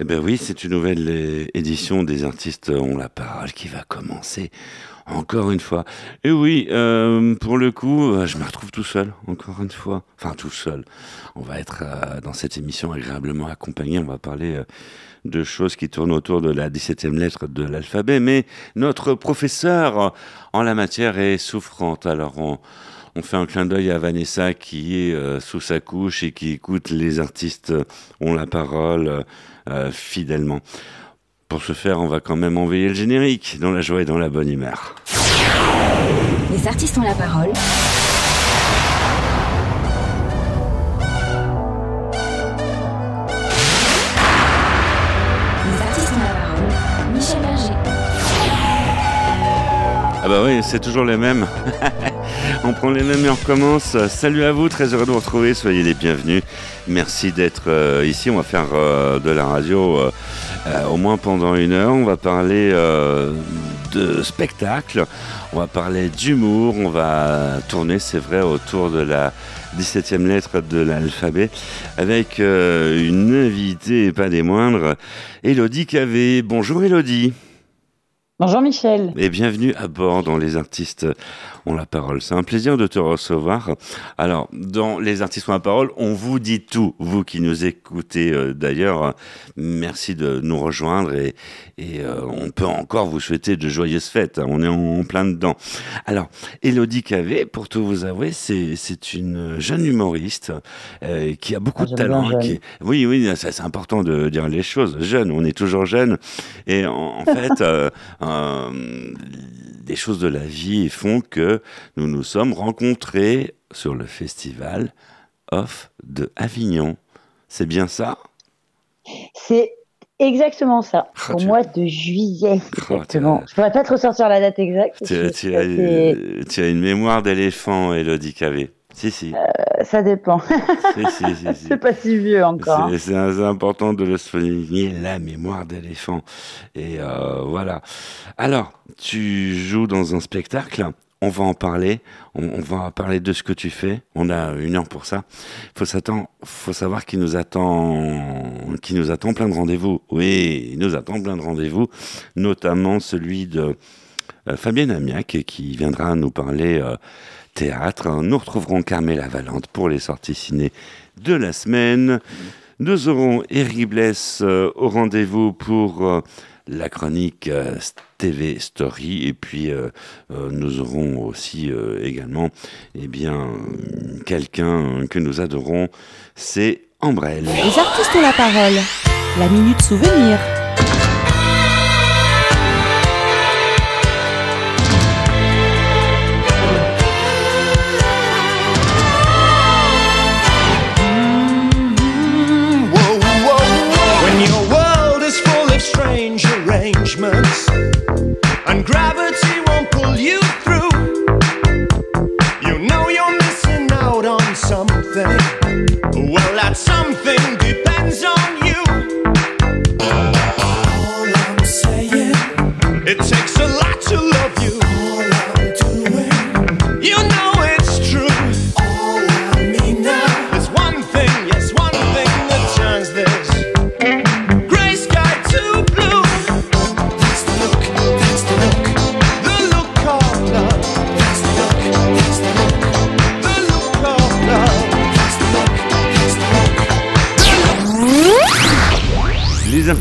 Eh ben oui, c'est une nouvelle euh, édition des artistes ont la parole qui va commencer encore une fois. Et oui, euh, pour le coup, euh, je me retrouve tout seul, encore une fois. Enfin, tout seul. On va être euh, dans cette émission agréablement accompagné. On va parler euh, de choses qui tournent autour de la 17e lettre de l'alphabet. Mais notre professeur euh, en la matière est souffrante. Alors, on, fait un clin d'œil à Vanessa qui est euh, sous sa couche et qui écoute les artistes euh, ont la parole euh, euh, fidèlement. Pour ce faire, on va quand même envoyer le générique dans la joie et dans la bonne humeur. Les artistes ont la parole. Ah bah oui, c'est toujours les mêmes. on prend les mêmes et on recommence. Salut à vous, très heureux de vous retrouver, soyez les bienvenus. Merci d'être euh, ici, on va faire euh, de la radio euh, au moins pendant une heure. On va parler de spectacle, on va parler d'humour, on va tourner, c'est vrai, autour de la 17e lettre de l'alphabet avec une invitée et pas des moindres, Elodie Cavé. Bonjour Elodie. Bonjour Michel. Et bienvenue à bord dans Les Artistes ont la parole. C'est un plaisir de te recevoir. Alors, dans Les Artistes ont la parole, on vous dit tout. Vous qui nous écoutez euh, d'ailleurs, merci de nous rejoindre et, et euh, on peut encore vous souhaiter de joyeuses fêtes. On est en, en plein dedans. Alors, Elodie Cavé, pour tout vous avouer, c'est une jeune humoriste euh, qui a beaucoup Ah, de talent. qui- Oui, oui, c'est important de dire les choses. Jeune, on est toujours jeune. Et en, en fait, euh, les choses de la vie font que nous nous sommes rencontrés sur le festival Off de Avignon. C'est bien ça? C'est exactement ça. Ah, Au mois de juillet, Oh, exactement. t'es- Je pourrais pas te ressortir la date exacte. as, tu as une mémoire d'éléphant, Elodie Cavé. Si, si. Euh, Ça dépend. si, si, si, si. C'est pas si vieux encore. C'est important de le souligner, la mémoire d'éléphant. Et euh, voilà. Alors, tu joues dans un spectacle. On va en parler. On, on va parler de ce que tu fais. On a une heure pour ça. Faut s'attendre. Faut savoir qu'il nous attend, nous attend plein de rendez-vous. Oui, il nous attend plein de rendez-vous, notamment celui de euh, Fabienne Amiac qui viendra nous parler théâtre. Nous retrouverons Carmela Valente pour les sorties ciné de la semaine. Nous aurons Eric Bless euh, au rendez-vous pour euh, la chronique euh, TV Story et puis nous aurons aussi également eh bien quelqu'un que nous adorons, c'est Ambrelle. Les artistes ont la parole. La minute souvenir.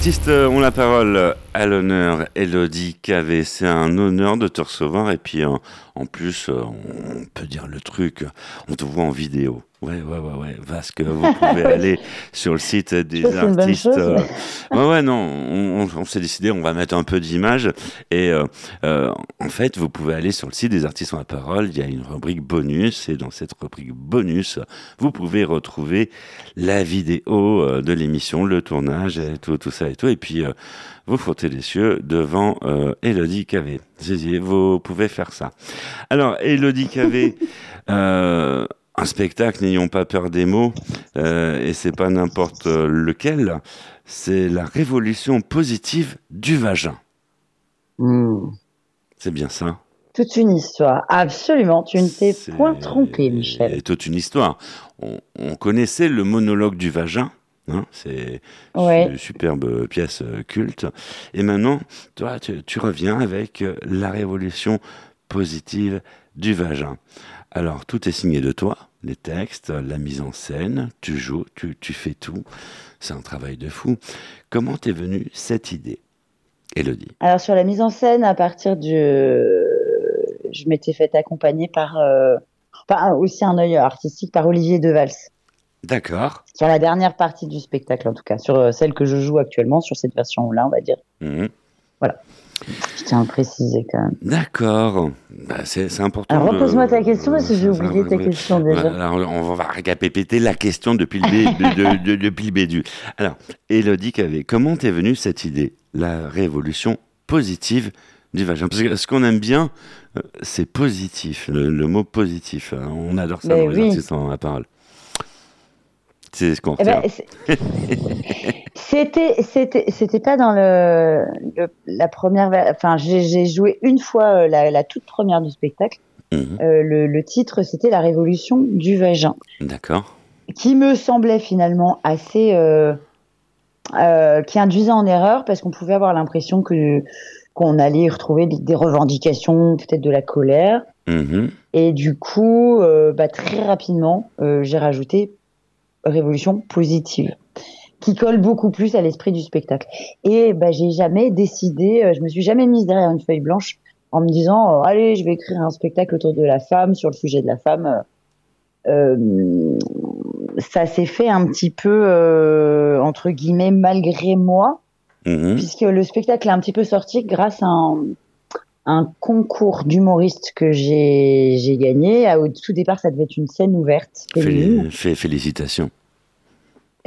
Artistes ont la parole à l'honneur, Elodie Cavé. C'est un honneur de te recevoir. Et puis, en, en plus, euh, on peut dire le truc, on te voit en vidéo. Ouais, ouais, ouais, ouais. Parce que vous pouvez aller sur le site des artistes. chose, euh, ouais. ouais, non, on, s'est décidé, on va mettre un peu d'images. Et euh, euh, en fait, vous pouvez aller sur le site des artistes ont la parole. Il y a une rubrique bonus. Et dans cette rubrique bonus, vous pouvez retrouver la vidéo euh, de l'émission, le tournage, et tout, tout ça et tout. Et puis, euh, vous frottez les cieux devant euh, Elodie Cavé. Zizi, vous pouvez faire ça. Alors, Elodie Cavé, euh, un spectacle, n'ayons pas peur des mots, euh, et c'est pas n'importe lequel, c'est la révolution positive du vagin. Hmm. C'est bien ça Toute une histoire. Absolument. Tu ne t'es C'est- point trompé, Michel. Et toute une histoire. On, on connaissait le monologue du vagin, Hein, c'est Ouais. une superbe pièce euh, culte. Et maintenant, toi, tu, tu reviens avec euh, la révolution positive du vagin. Alors, tout est signé de toi, les textes, la mise en scène, tu joues, tu, tu fais tout. C'est un travail de fou. Comment t'es venue cette idée, Elodie Alors sur la mise en scène, à partir du, je m'étais fait accompagner par, euh, enfin, aussi un œil artistique par Olivier Devals. D'accord. Sur la dernière partie du spectacle, en tout cas, sur euh, celle que je joue actuellement, sur cette version-là, on va dire. Mhm. Je tiens à le préciser quand même. D'accord. Bah, c'est important. Alors repose-moi ta question parce que j'ai oublié ta question déjà. Alors, on va récapépéter la question depuis le, bé- de- de- de- depuis le début. Alors, Elodie Cavé, comment t'es venue cette idée La révolution positive du vagin? Parce que ce qu'on aime bien, euh, c'est positif, le, le mot positif. hein. On adore ça Mais dans les artistes en la parole. C'est ce qu'on Eh retient. ben, c'était, c'était, c'était pas dans le, le- la première. Enfin, j'ai, joué une fois euh, la, la toute première du spectacle. Mhm. Euh, le, le titre, c'était La Révolution du vagin, D'accord. qui me semblait finalement assez, euh, euh, qui induisait en erreur parce qu'on pouvait avoir l'impression que qu'on allait y retrouver des, des revendications, peut-être de la colère. Mhm. Et du coup, bah, très rapidement, j'ai rajouté révolution positive, qui colle beaucoup plus à l'esprit du spectacle. Et bah, j'ai jamais décidé, euh, je me suis jamais mise derrière une feuille blanche en me disant, euh, allez, je vais écrire un spectacle autour de la femme, sur le sujet de la femme. Euh, ça s'est fait un petit peu, euh, entre guillemets, malgré moi, Mhm. puisque le spectacle est un petit peu sorti grâce à un, un concours d'humoriste que j'ai gagné. À- Au tout départ, ça devait être une scène ouverte. Féli- félicitations.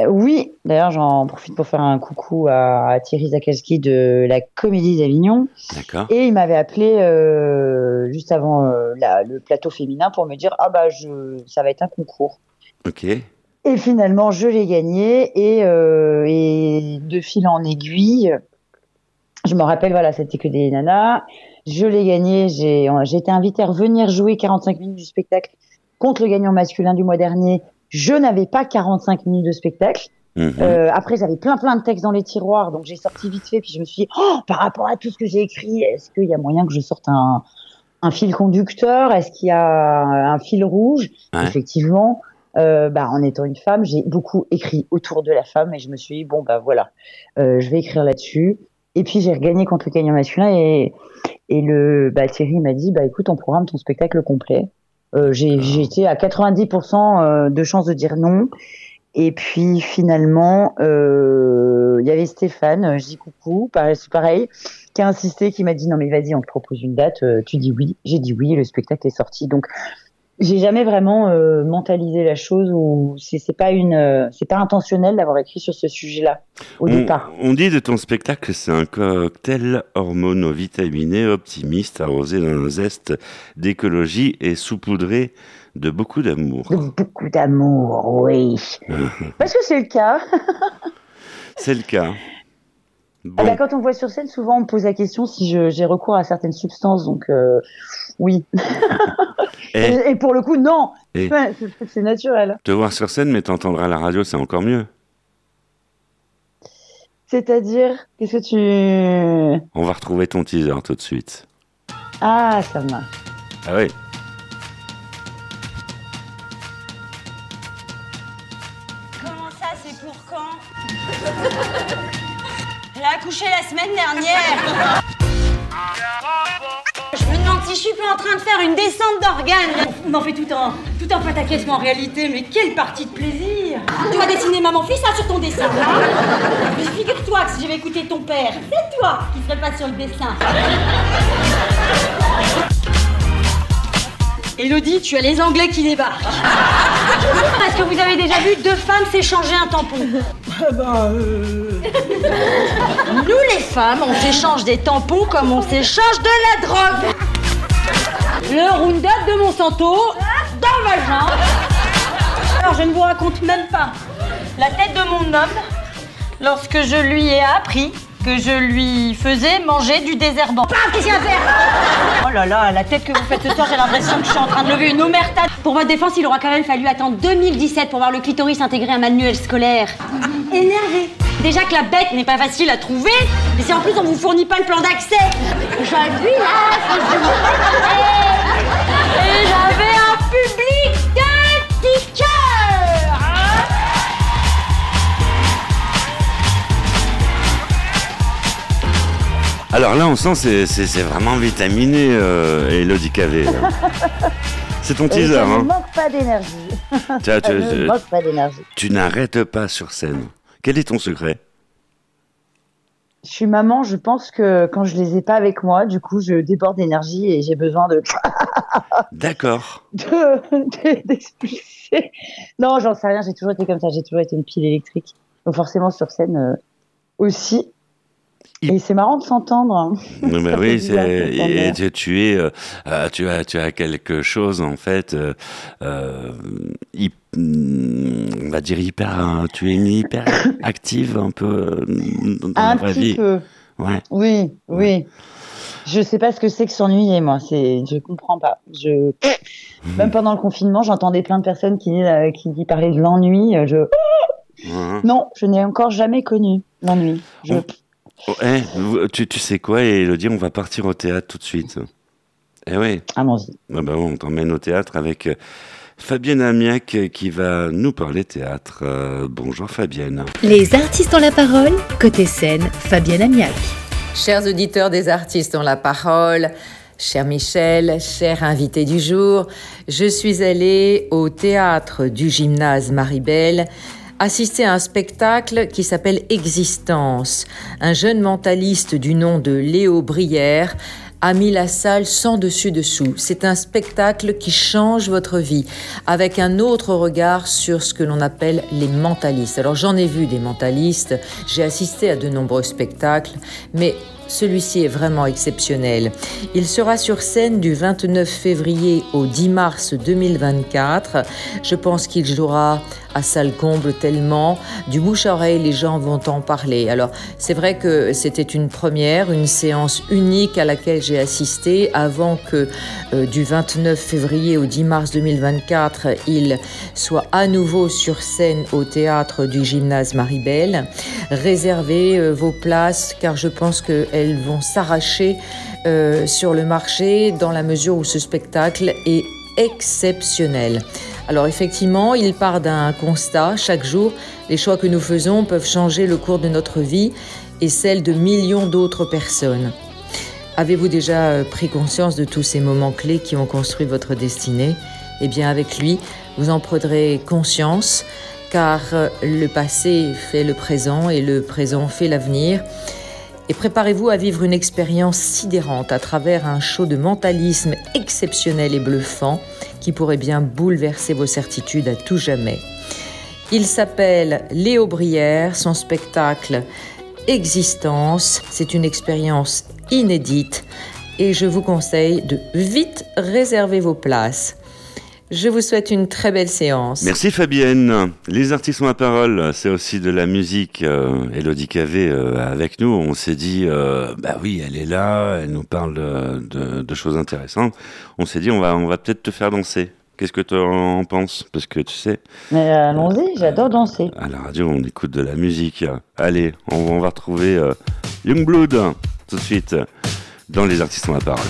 Euh, oui, d'ailleurs, j'en profite pour faire un coucou à, à Thierry Zakalski de la Comédie d'Avignon. D'accord. Et il m'avait appelé euh, juste avant euh, la- le plateau féminin pour me dire Ah bah, je, ça va être un concours. Ok. Et finalement, je l'ai gagné et, euh, et de fil en aiguille, je me rappelle, voilà, c'était que des nanas. Je l'ai gagné, j'ai j'ai été invitée à revenir jouer 45 minutes du spectacle contre le gagnant masculin du mois dernier. Je n'avais pas 45 minutes de spectacle. Mhm. Euh, après, j'avais plein plein de textes dans les tiroirs, donc j'ai sorti vite fait. Puis je me suis dit, oh, par rapport à tout ce que j'ai écrit, est-ce qu'il y a moyen que je sorte un, un fil conducteur? Est-ce qu'il y a un fil rouge? Ouais. Effectivement, euh, bah, en étant une femme, j'ai beaucoup écrit autour de la femme et je me suis dit, bon, bah voilà, euh, je vais écrire là-dessus. Et puis j'ai regagné contre le gagnant masculin et, et le bah, Thierry m'a dit, bah écoute, on programme ton spectacle complet. Euh, j'ai été à 90% euh, de chances de dire non. Et puis finalement, euh, il y avait Stéphane, euh, je dis coucou, pareil, c'est pareil, qui a insisté, qui m'a dit non mais vas-y, on te propose une date, tu dis oui. J'ai dit oui, et le spectacle est sorti. Donc j'ai jamais vraiment euh, mentalisé la chose ou c'est pas une, euh, c'est pas intentionnel d'avoir écrit sur ce sujet-là au on, départ. on dit de ton spectacle que c'est un cocktail hormono-vitaminé, optimiste, arrosé d'un zeste d'écologie et saupoudré de beaucoup d'amour. De beaucoup d'amour, oui. Parce que c'est le cas. C'est le cas. Ah bah, quand on voit sur scène, souvent on me pose la question si j'ai recours à certaines substances, donc euh, oui. et pour le coup, non. Ouais, c'est- naturel. te voir sur scène, mais t'entendre à la radio, c'est encore mieux. C'est-à-dire, qu'est-ce que tu... On va retrouver ton teaser tout de suite. Ah, ça marche. Ah oui. Comment ça, c'est pour quand? accouché la semaine dernière. Je me demande si je suis pas en train de faire une descente d'organes. On en fait tout un, tout un pataquès en réalité, mais quelle partie de plaisir Tu vas dessiner maman fils ça sur ton dessin. Mais figure-toi que si j'avais écouté ton père, c'est toi qui serais pas sur le dessin. Elodie, tu as les Anglais qui débarquent. Est-ce que vous avez déjà vu deux femmes s'échanger un tampon? Nous, les femmes, on s'échange des tampons comme on s'échange de la drogue. Le Roundup de Monsanto dans le vagin. Alors, je ne vous raconte même pas la tête de mon homme lorsque je lui ai appris que je lui faisais manger du désherbant. Paf, qu'est-ce qu'il y a à faire Oh là là, la tête que vous faites ce soir, j'ai l'impression que je suis en train de lever une omerta. Pour votre défense, il aura quand même fallu attendre 2017 pour voir le clitoris intégrer un manuel scolaire. Énervé. Déjà que la bête n'est pas facile à trouver, mais si en plus on vous fournit pas le plan d'accès. Là, et j'avais un public de. Alors là, on sent c'est c'est c'est vraiment vitaminé, euh, Elodie Cavé. là. C'est ton teaser, ça ne hein manque pas d'énergie. Tu, ne manque pas d'énergie. tu n'arrêtes pas sur scène. Quel est ton secret? Je suis maman, je pense que quand je les ai pas avec moi, du coup, je déborde d'énergie et j'ai besoin de D'accord. de- d'expulser. non, j'en sais rien, j'ai toujours été comme ça, j'ai toujours été une pile électrique. Donc forcément sur scène euh, aussi. Et c'est marrant de s'entendre. hein. Mais oui, bizarre et tu, tu es, euh, euh, tu as, tu as quelque chose en fait, euh, mm, on va dire hyper, hein, tu es une hyper active un peu dans Un petit vie. peu. Ouais. Oui, oui. Je sais pas ce que c'est que s'ennuyer, moi. C'est, je comprends pas. Je, même pendant le confinement, j'entendais plein de personnes qui, euh, qui, parlaient de l'ennui. Je, non, je n'ai encore jamais connu l'ennui. Je, On- Oh, eh, vous- tu, tu sais quoi, Elodie, on va partir au théâtre tout de suite. Eh oui, allons-y. ah bah bon, on t'emmène au théâtre avec euh, Fabienne Amiac euh, qui va nous parler théâtre. Euh, bonjour Fabienne. Les artistes ont la parole. Côté scène, Fabienne Amiac. Chers auditeurs des artistes ont la parole, cher Michel, cher invité du jour, je suis allée au théâtre du gymnase Maribel assister à un spectacle qui s'appelle Existence. Un jeune mentaliste du nom de Léo Brière a mis la salle sans dessus-dessous. C'est un spectacle qui change votre vie avec un autre regard sur ce que l'on appelle les mentalistes. Alors j'en ai vu des mentalistes, j'ai assisté à de nombreux spectacles, mais celui-ci est vraiment exceptionnel. Il sera sur scène du 29 février au 10 mars 2024. Je pense qu'il jouera à salle comble tellement. Du bouche à oreille, les gens vont en parler. Alors, c'est vrai que c'était une première, une séance unique à laquelle j'ai assisté avant que euh, du 29 février au 10 mars 2024, il soit à nouveau sur scène au théâtre du gymnase Maribel. Réservez euh, vos places car je pense qu'elles vont s'arracher euh, sur le marché dans la mesure où ce spectacle est exceptionnel. Alors effectivement, il part d'un constat. Chaque jour, les choix que nous faisons peuvent changer le cours de notre vie et celle de millions d'autres personnes. Avez-vous déjà euh, pris conscience de tous ces moments clés qui ont construit votre destinée? Eh bien avec lui, vous en prendrez conscience car euh, le passé fait le présent et le présent fait l'avenir. Et préparez-vous à vivre une expérience sidérante à travers un show de mentalisme exceptionnel et bluffant qui pourrait bien bouleverser vos certitudes à tout jamais. Il s'appelle Léo Brière, son spectacle Existence, c'est une expérience inédite et je vous conseille de vite réserver vos places. Je vous souhaite une très belle séance. Merci Fabienne. Les artistes ont la parole, c'est aussi de la musique. Euh, Elodie Cavé euh, avec nous, on s'est dit, euh, bah oui, elle est là, elle nous parle de, de- de choses intéressantes. On s'est dit, on va, on va peut-être te faire danser. Qu'est-ce que tu en penses? Parce que tu sais, Mais euh, allons-y, j'adore danser. à la radio, on écoute de la musique. Allez, on, on va retrouver euh, Youngblood tout de suite dans Les artistes ont la parole.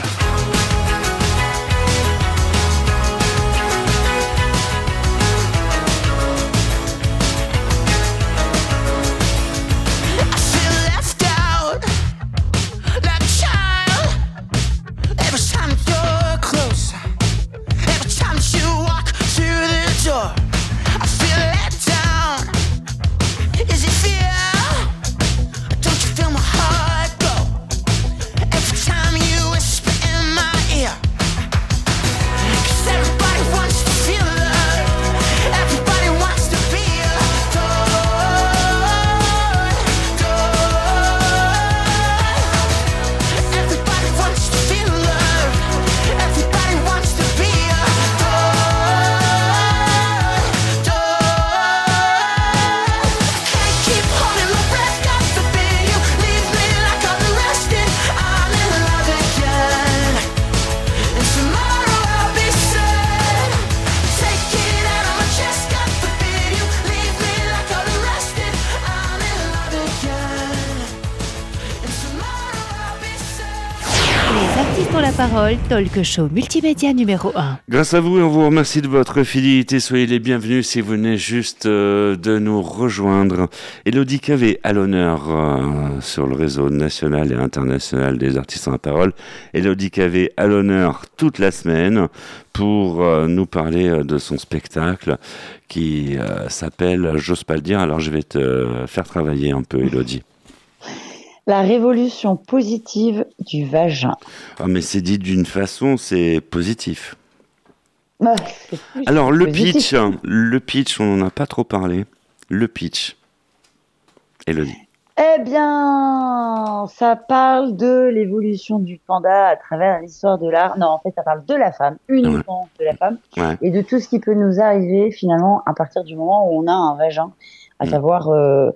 Talk show multimédia numéro 1. Grâce à vous, on vous remercie de votre fidélité. Soyez les bienvenus si vous venez juste euh, de nous rejoindre. Elodie Cavé à l'honneur euh, sur le réseau national et international des artistes en la parole. Elodie Cavé à l'honneur toute la semaine pour euh, nous parler de son spectacle qui s'appelle J'ose pas le dire, alors je vais te faire travailler un peu, Elodie. La révolution positive du vagin. Ah, mais c'est dit d'une façon, c'est positif. Ah, plus Alors, le positif. pitch, hein, le pitch, on n'en a pas trop parlé. Le pitch. Elodie. Eh bien, ça parle de l'évolution du panda à travers l'histoire de l'art. Non, en fait, ça parle de la femme, uniquement de la femme, Ouais. et de tout ce qui peut nous arriver finalement à partir du moment où on a un vagin, à Mm. savoir, euh,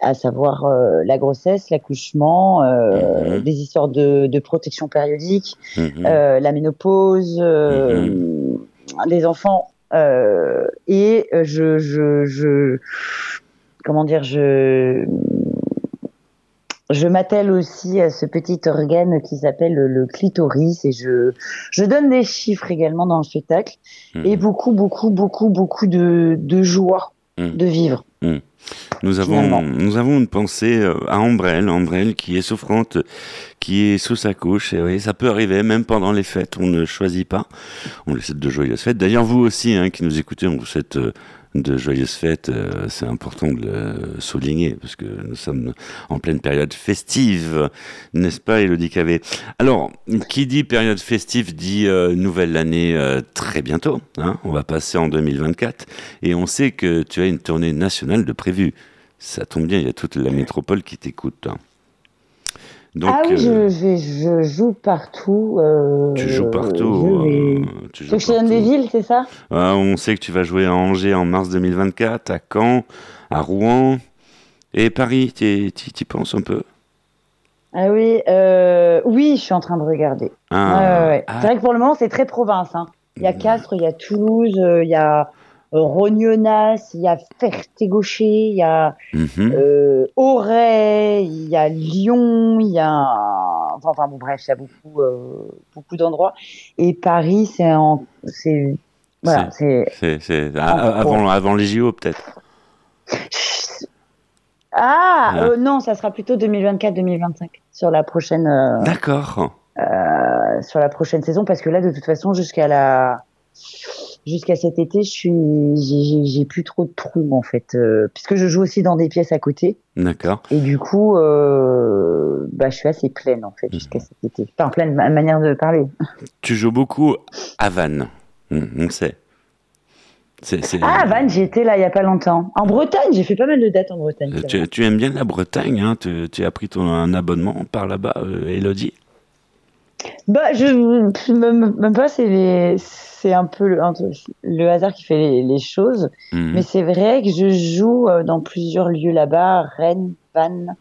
à savoir euh, la grossesse, l'accouchement, euh, Mhm. des histoires de, de protection périodique, Mhm. euh, la ménopause, euh, des enfants. et je, je, je, comment dire, je, je m'attelle aussi à ce petit organe qui s'appelle le, clitoris et je, je donne des chiffres également dans le spectacle et beaucoup, beaucoup, beaucoup, beaucoup de, de joie Mhm. de vivre. Nous avons, finalement. nous avons une pensée euh, à Ambrelle, Ambrelle qui est souffrante, qui est sous sa couche. Et oui, ça peut arriver, même pendant les fêtes. On ne choisit pas. On lui souhaite de joyeuses fêtes. D'ailleurs, vous aussi, hein, qui nous écoutez, on vous souhaite euh, de joyeuses fêtes. Euh, C'est important de le souligner parce que nous sommes en pleine période festive, n'est-ce pas, Elodie Cavé Alors, qui dit période festive dit euh, nouvelle année euh, très bientôt. Hein on va passer en 2024 et on sait que tu as une tournée nationale de prévu. Ça tombe bien, il y a toute la métropole qui t'écoute. Donc, ah oui, euh, je, je, je joue partout. euh, tu joues partout. je vais- euh, tu Tu joues te donne des partout. villes, c'est ça? Ah, on sait que tu vas jouer à Angers en mars 2024, à Caen, à Rouen et Paris. T'y penses un peu? Ah oui, euh, oui, je suis en train de regarder. Ah, Ouais, ouais, ouais. ah, C'est vrai que pour le moment, c'est très province. hein. Il y a. Castres, il y a Toulouse, euh, il y a euh, Rognonas, il y a Ferté-Gaucher, il y a mhm. euh, Auray, il y a Lyon, il y a... Enfin, enfin, bon, bref, il y a beaucoup, euh, beaucoup d'endroits. Et Paris, c'est en... C'est... Voilà, c'est... Ah, avant, avant les JO, peut-être. Ah, euh, non, ça sera plutôt 2024-2025 sur la prochaine... D'accord. sur la prochaine saison parce que là de toute façon jusqu'à la jusqu'à cet été je suis j'ai- plus trop de trous en fait euh, puisque je joue aussi dans des pièces à côté. D'accord. et du coup euh, bah je suis assez pleine en fait jusqu'à cet été. Enfin pleine ma manière de parler. Tu joues beaucoup à Vannes. Hum, on sait. C'est- c'est- ah Van j'y étais là il y a pas longtemps. En Bretagne j'ai fait pas mal de dates en Bretagne Euh, Tu, aimes bien la Bretagne, hein. Tu, tu as pris ton un abonnement par là-bas, Elodie? Bah je même, pas c'est les c'est un peu le, le hasard qui fait les, les choses Mhm. Mais c'est vrai que je joue euh, dans plusieurs lieux là-bas, Rennes, Vannes,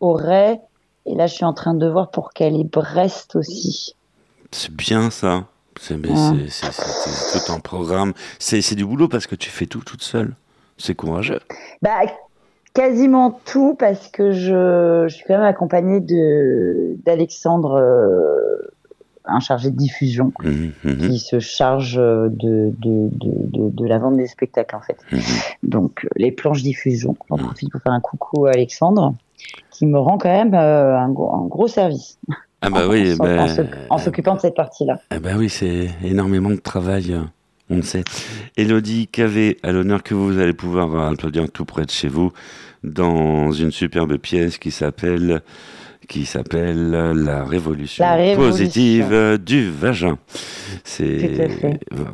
Auray, et là je suis en train de voir pour caler Brest aussi. C'est bien ça. C'est Ouais. tout un programme. C'est c'est du boulot parce que tu fais tout toute seule. C'est courageux. Bah quasiment tout parce que je, je suis quand même accompagnée de d'Alexandre, euh, un chargé de diffusion, Mhm, mhm, qui se charge euh, de, de, de, de, de la vente des spectacles en fait. Donc les planches diffusion. J'en profite pour faire un coucou à Alexandre, qui me rend quand même euh, un, gros, un gros service. Ah bah en- oui, en, bah, en s'oc- en s'occupant de cette partie-là. ah bah oui, c'est énormément de travail. On le sait. Elodie Cavé, à l'honneur que vous allez pouvoir applaudir tout près de chez vous, dans une superbe pièce qui s'appelle qui s'appelle La Révolution, La Révolution. positive du vagin. C'est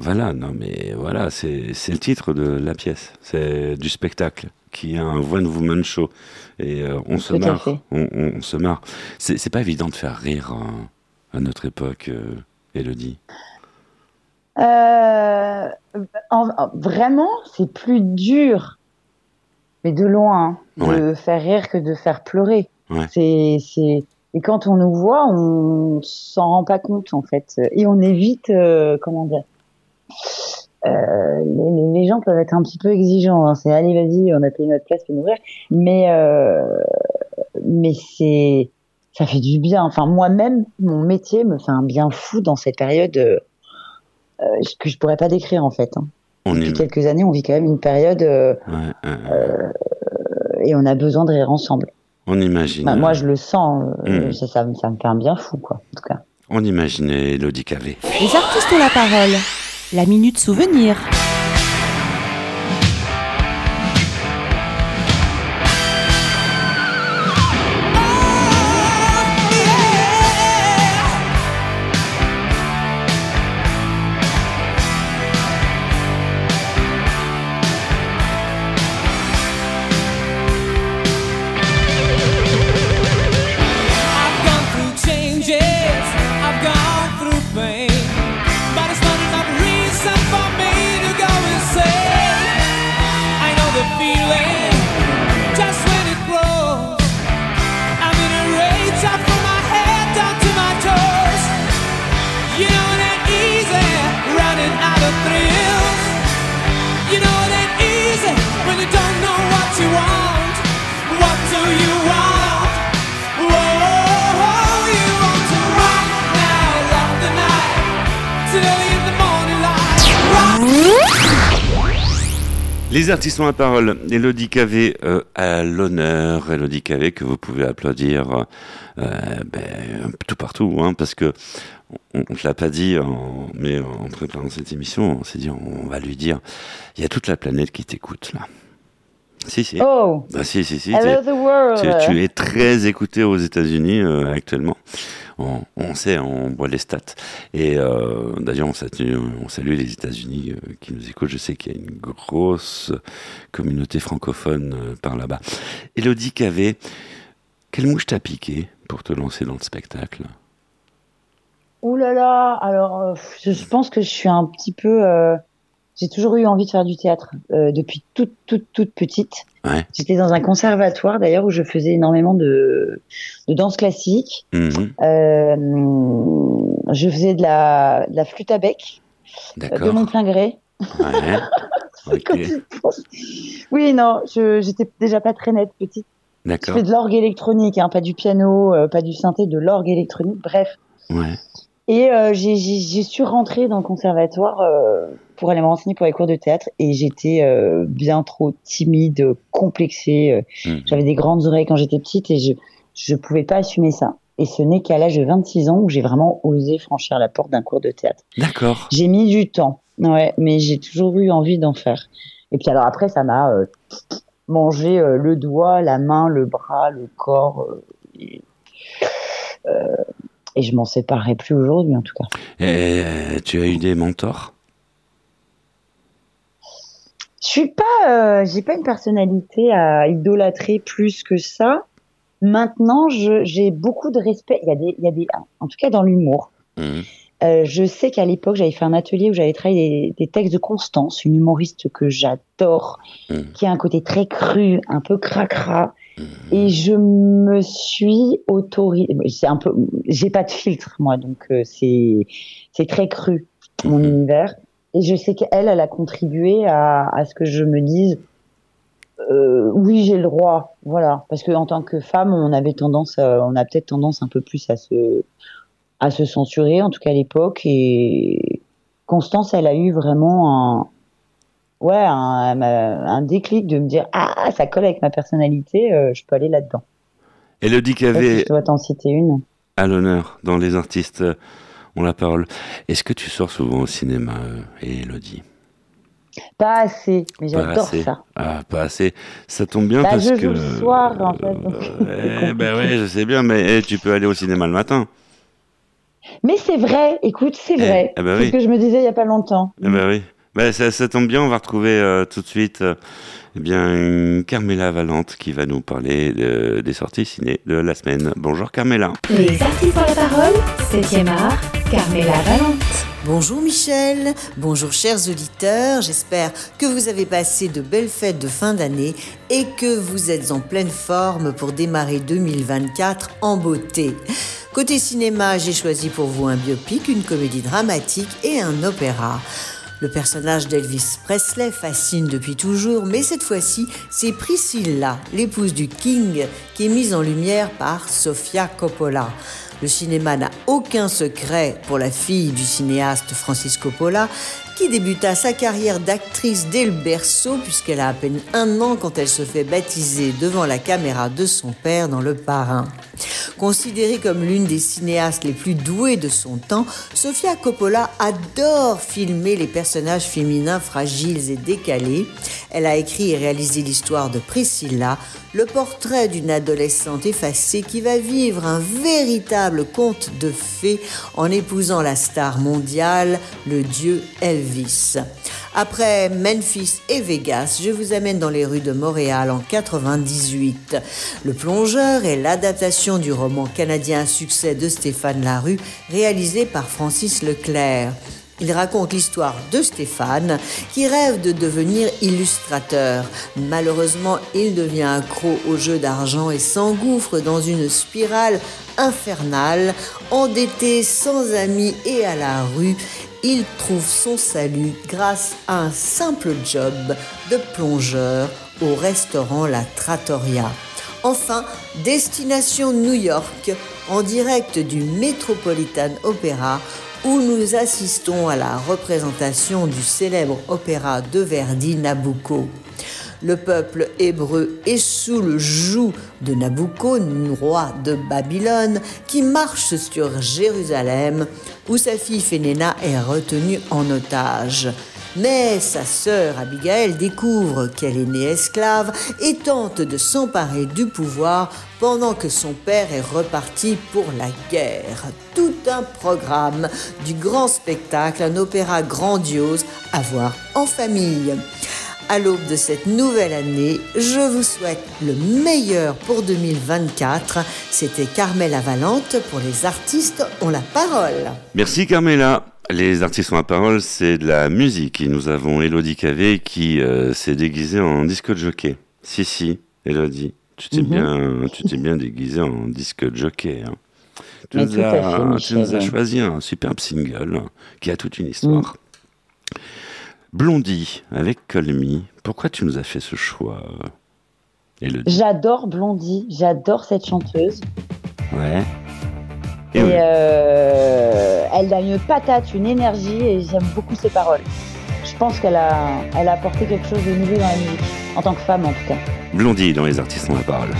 voilà, non mais voilà, c'est c'est le titre de la pièce, c'est du spectacle qui est un one woman show et euh, on se marre, on, on- on se marre. C'est c'est pas évident de faire rire hein, à notre époque, euh, Elodie. Euh, en- en- vraiment, c'est plus dur, mais de loin, hein, de faire rire que de faire pleurer. Ouais. C'est, c'est, et quand on nous voit, on s'en rend pas compte en fait, et on évite, euh, comment dire. Euh, les, gens peuvent être un petit peu exigeants. hein. C'est allez, vas-y, on a payé notre place, fais-nous rire. Mais, euh, mais c'est, ça fait du bien. Enfin, moi-même, mon métier me fait un bien fou dans cette période euh, que je pourrais pas décrire en fait. hein. On Depuis quelques années, on vit quand même une période euh, ouais, euh, euh, et on a besoin de rire ensemble. on imagine. Bah, moi, je le sens. euh, Mm. ça, ça, me- ça me fait un bien fou, quoi. En tout cas. On imaginait Elodie Cavé. Les artistes ont la parole. La minute souvenir. Ont la parole. Elodie Cavé euh, à l'honneur. Elodie Cavé que vous pouvez applaudir euh, ben, tout partout, hein, parce que on ne l'a pas dit, en, mais en préparant cette émission, on s'est dit on va lui dire, il y a toute la planète qui t'écoute là. Si, si. Oh, Ah, si, si, si. hello the world. tu, tu es très écouté aux États-Unis euh, actuellement. On, sait, on voit les stats. Et euh, d'ailleurs, on salue, les États-Unis euh, qui nous écoutent. Je sais qu'il y a une grosse communauté francophone euh, par là-bas. Elodie Cavé, quelle mouche t'a piqué pour te lancer dans le spectacle? Ouh là là. Alors, je pense que je suis un petit peu. J'ai toujours eu envie de faire du théâtre euh, depuis toute, toute, toute petite. Ouais. J'étais dans un conservatoire d'ailleurs où je faisais énormément de, de danse classique. Mhm, Euh, je faisais de la, de la flûte à bec euh, de mon plein gré. Ouais. Oui, non, j'étais déjà pas très nette petite. Je fais de l'orgue électronique, hein, pas du piano, euh, pas du synthé, de l'orgue électronique, bref. Ouais. Et euh, j'ai- su rentrer dans le conservatoire euh, pour aller me renseigner pour les cours de théâtre et j'étais euh, bien trop timide, complexée. Mhm. J'avais des grandes oreilles quand j'étais petite et je je pouvais pas assumer ça. Et ce n'est qu'à l'âge de 26 ans où j'ai vraiment osé franchir la porte d'un cours de théâtre. D'accord. J'ai mis du temps, ouais, mais j'ai toujours eu envie d'en faire. Et puis alors après, ça m'a euh, mangé euh, le doigt, la main, le bras, le corps. euh, et, euh, et je m'en séparerai plus aujourd'hui, en tout cas. Et euh, tu as eu des mentors? Je suis pas, euh, j'ai pas une personnalité à idolâtrer plus que ça. Maintenant, j'ai beaucoup de respect. Il y a des, il y a des, en tout cas dans l'humour. Mhm. Euh, je sais qu'à l'époque, j'avais fait un atelier où j'avais travaillé des, des textes de Constance, une humoriste que j'adore, Mhm. qui a un côté très cru, un peu cracra. Mhm. Et je me suis autorisée. C'est un peu, j'ai pas de filtre moi, donc euh, c'est c'est très cru mon Mhm. univers. Et je sais qu'elle, elle a contribué à, à ce que je me dise. euh, oui, j'ai le droit, voilà, parce que en tant que femme, on avait tendance, à- on a peut-être tendance un peu plus à se, à se censurer, en tout cas à l'époque. Et Constance, elle a eu vraiment un, ouais, un, un déclic de me dire ah, ça colle avec ma personnalité, euh, je peux aller là-dedans. Elodie si Cavé je dois t'en citer une. à l'honneur dans les artistes euh, ont la parole. Est-ce que tu sors souvent au cinéma, euh, Elodie? Pas assez, mais j'adore ça. Ah, pas assez. Ça tombe bien Bah, parce je que. joue le soir, en fait, Euh, eh ben ouais, je sais bien, mais eh, tu peux aller au cinéma le matin. Mais c'est vrai, écoute, c'est vrai. eh ben c'est oui. ce que je me disais il y a pas longtemps. Eh ben oui. Ben, ça, ça tombe bien, on va retrouver euh, tout de suite euh, eh bien, Carmela Valente qui va nous parler de- des sorties ciné de la semaine. Bonjour Carmela. Les artistes ont la parole, 7e art, Carmela Valente. Bonjour Michel, bonjour chers auditeurs, j'espère que vous avez passé de belles fêtes de fin d'année et que vous êtes en pleine forme pour démarrer 2024 en beauté. Côté cinéma, j'ai choisi pour vous un biopic, une comédie dramatique et un opéra. Le personnage d'Elvis Presley fascine depuis toujours, mais cette fois-ci, c'est Priscilla, l'épouse du King, qui est mise en lumière par Sofia Coppola. Le cinéma n'a aucun secret pour la fille du cinéaste Francis Coppola, qui débuta sa carrière d'actrice dès le berceau, puisqu'elle a à peine un an quand elle se fait baptiser devant la caméra de son père dans Le Parrain. Considérée comme l'une des cinéastes les plus douées de son temps, Sofia Coppola adore filmer les personnages féminins fragiles et décalés. Elle a écrit et réalisé l'histoire de Priscilla, le portrait d'une adolescente effacée qui va vivre un véritable conte de fées en épousant la star mondiale, le dieu Elvis. Après Memphis et Vegas, je vous amène dans les rues de Montréal en 98. Le plongeur est l'adaptation du roman canadien à succès de Stéphane Larue, réalisé par Francis Leclerc. Il raconte l'histoire de Stéphane qui rêve de devenir illustrateur. Malheureusement, il devient accro au jeu d'argent et s'engouffre dans une spirale infernale. Endetté, sans amis et à la rue, il trouve son salut grâce à un simple job de plongeur au restaurant La Trattoria. Enfin, destination New York, en direct du Metropolitan Opera, où nous assistons à la représentation du célèbre opéra de Verdi Nabucco. Le peuple hébreu est sous le joug de Nabucco, roi de Babylone, qui marche sur Jérusalem, où sa fille Fénéna est retenue en otage. Mais sa sœur Abigail découvre qu'elle est née esclave et tente de s'emparer du pouvoir pendant que son père est reparti pour la guerre. Tout un programme du grand spectacle, un opéra grandiose à voir en famille. À l'aube de cette nouvelle année, je vous souhaite le meilleur pour 2024. C'était Carmela Valente pour les artistes ont la parole. Merci Carmela. Les artistes ont la parole, c'est de la musique. Et nous avons Elodie Cavé qui euh, s'est déguisée en disque de jockey. Si, si, Elodie, tu t'es Mhm. bien, tu t'es bien déguisée en disque de jockey. hein. Tu, Mais nous tout à fait, as, tu nous as choisi un superbe single qui a toute une histoire. Blondie avec Colmy. Pourquoi tu nous as fait ce choix, Elodie? J'adore Blondie, j'adore cette chanteuse. Ouais. Et, Et oui. euh, elle a une patate, une énergie et j'aime beaucoup ses paroles. Je pense qu'elle a, elle a apporté quelque chose de nouveau dans la musique, en tant que femme en tout cas. Blondie dans les artistes ont la parole.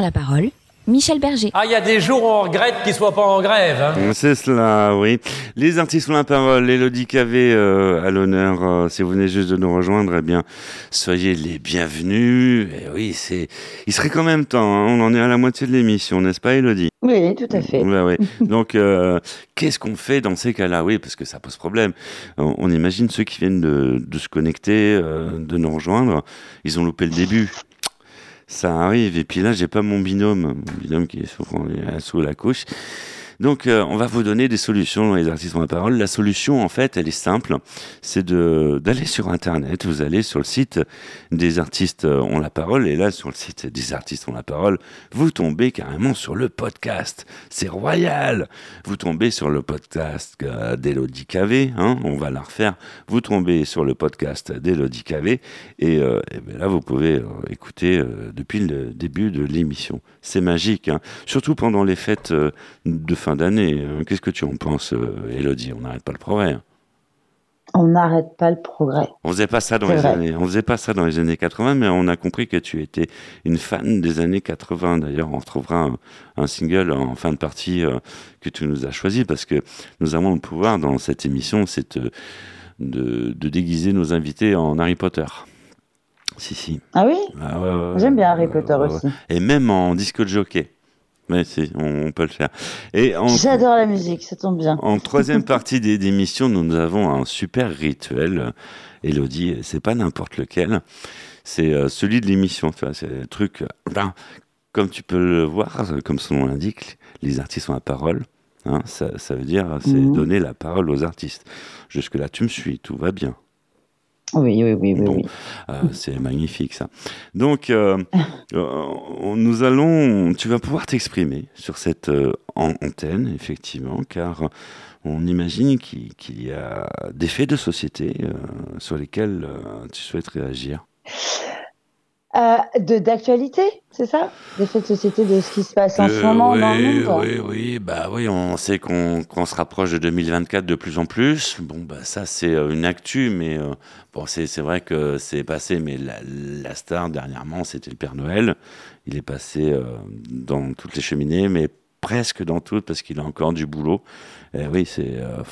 La parole Michel Berger. Ah, il y a des jours où on regrette qu'ils soient pas en grève. Hein. C'est cela, oui. Les artistes ont la parole. Elodie Cavé euh, à l'honneur. euh, si vous venez juste de nous rejoindre, eh bien, soyez les bienvenus. Et oui, c'est. Il serait quand même temps. hein. On en est à la moitié de l'émission, n'est-ce pas, Elodie Oui, tout à fait. Ouais, ouais. Donc, euh, qu'est-ce qu'on fait dans ces cas-là? Oui, parce que ça pose problème. On, on imagine ceux qui viennent de, de se connecter, euh, de nous rejoindre. Ils ont loupé le début. Ça arrive. Et puis là, j'ai pas mon binôme, mon binôme qui est sous, sous la couche. Donc, euh, on va vous donner des solutions les artistes ont la parole. La solution, en fait, elle est simple. C'est d'aller sur Internet. Vous allez sur le site des artistes euh, ont la parole. Et là, sur le site des artistes ont la parole, vous tombez carrément sur le podcast. C'est royal. Vous tombez sur le podcast euh, d'Elodie Cavé. Hein, on va la refaire. Vous tombez sur le podcast d'Elodie Cavé. Et, ben là, vous pouvez écouter depuis le début de l'émission. C'est magique. Hein. Surtout pendant les fêtes de fin d'année. hein. Qu'est-ce que tu en penses, euh, Elodie? On n'arrête pas le progrès. hein. On n'arrête pas le progrès. On faisait pas ça dans les vrai. années, on faisait pas ça dans les années 80, mais on a compris que tu étais une fan des années 80. D'ailleurs, on retrouvera un, un single en fin de partie euh, que tu nous as choisi parce que nous avons le pouvoir dans cette émission, c'est euh, de, de déguiser nos invités en Harry Potter. Si, si. Ah oui? Ah ouais, ouais, ouais. J'aime bien Harry Potter aussi. Et même en disco de jockey. Mais si, on, on peut le faire. Et J'adore la musique, ça tombe bien. en troisième partie des d'émission, nous, avons un super rituel. Elodie, c'est pas n'importe lequel. C'est euh, celui de l'émission. tu vois, C'est le truc. ben, comme tu peux le voir, comme son nom l'indique, les artistes ont la parole. hein, ça, ça veut dire, c'est Mhm. donner la parole aux artistes. Jusque-là, tu me suis, tout va bien. Oui, oui, oui, oui. Bon, oui. euh, c'est magnifique ça. Donc, euh, euh, on- nous allons, tu vas pouvoir t'exprimer sur cette an- antenne, effectivement, car on imagine qu'il y a des faits de société sur lesquels tu souhaites réagir. Euh, de d'actualité, c'est ça? Des faits de société, de ce qui se passe en ce Euh, moment oui, dans le monde oui, oui, bah oui, on sait qu'on se rapproche de 2024 de plus en plus. Bon, bah ça c'est euh, une actu, mais euh, bon, c'est vrai que c'est passé. Mais la, la star dernièrement, c'était le Père Noël. Il est passé dans toutes les cheminées, mais presque dans toutes parce qu'il a encore du boulot. Et oui, c'est euh,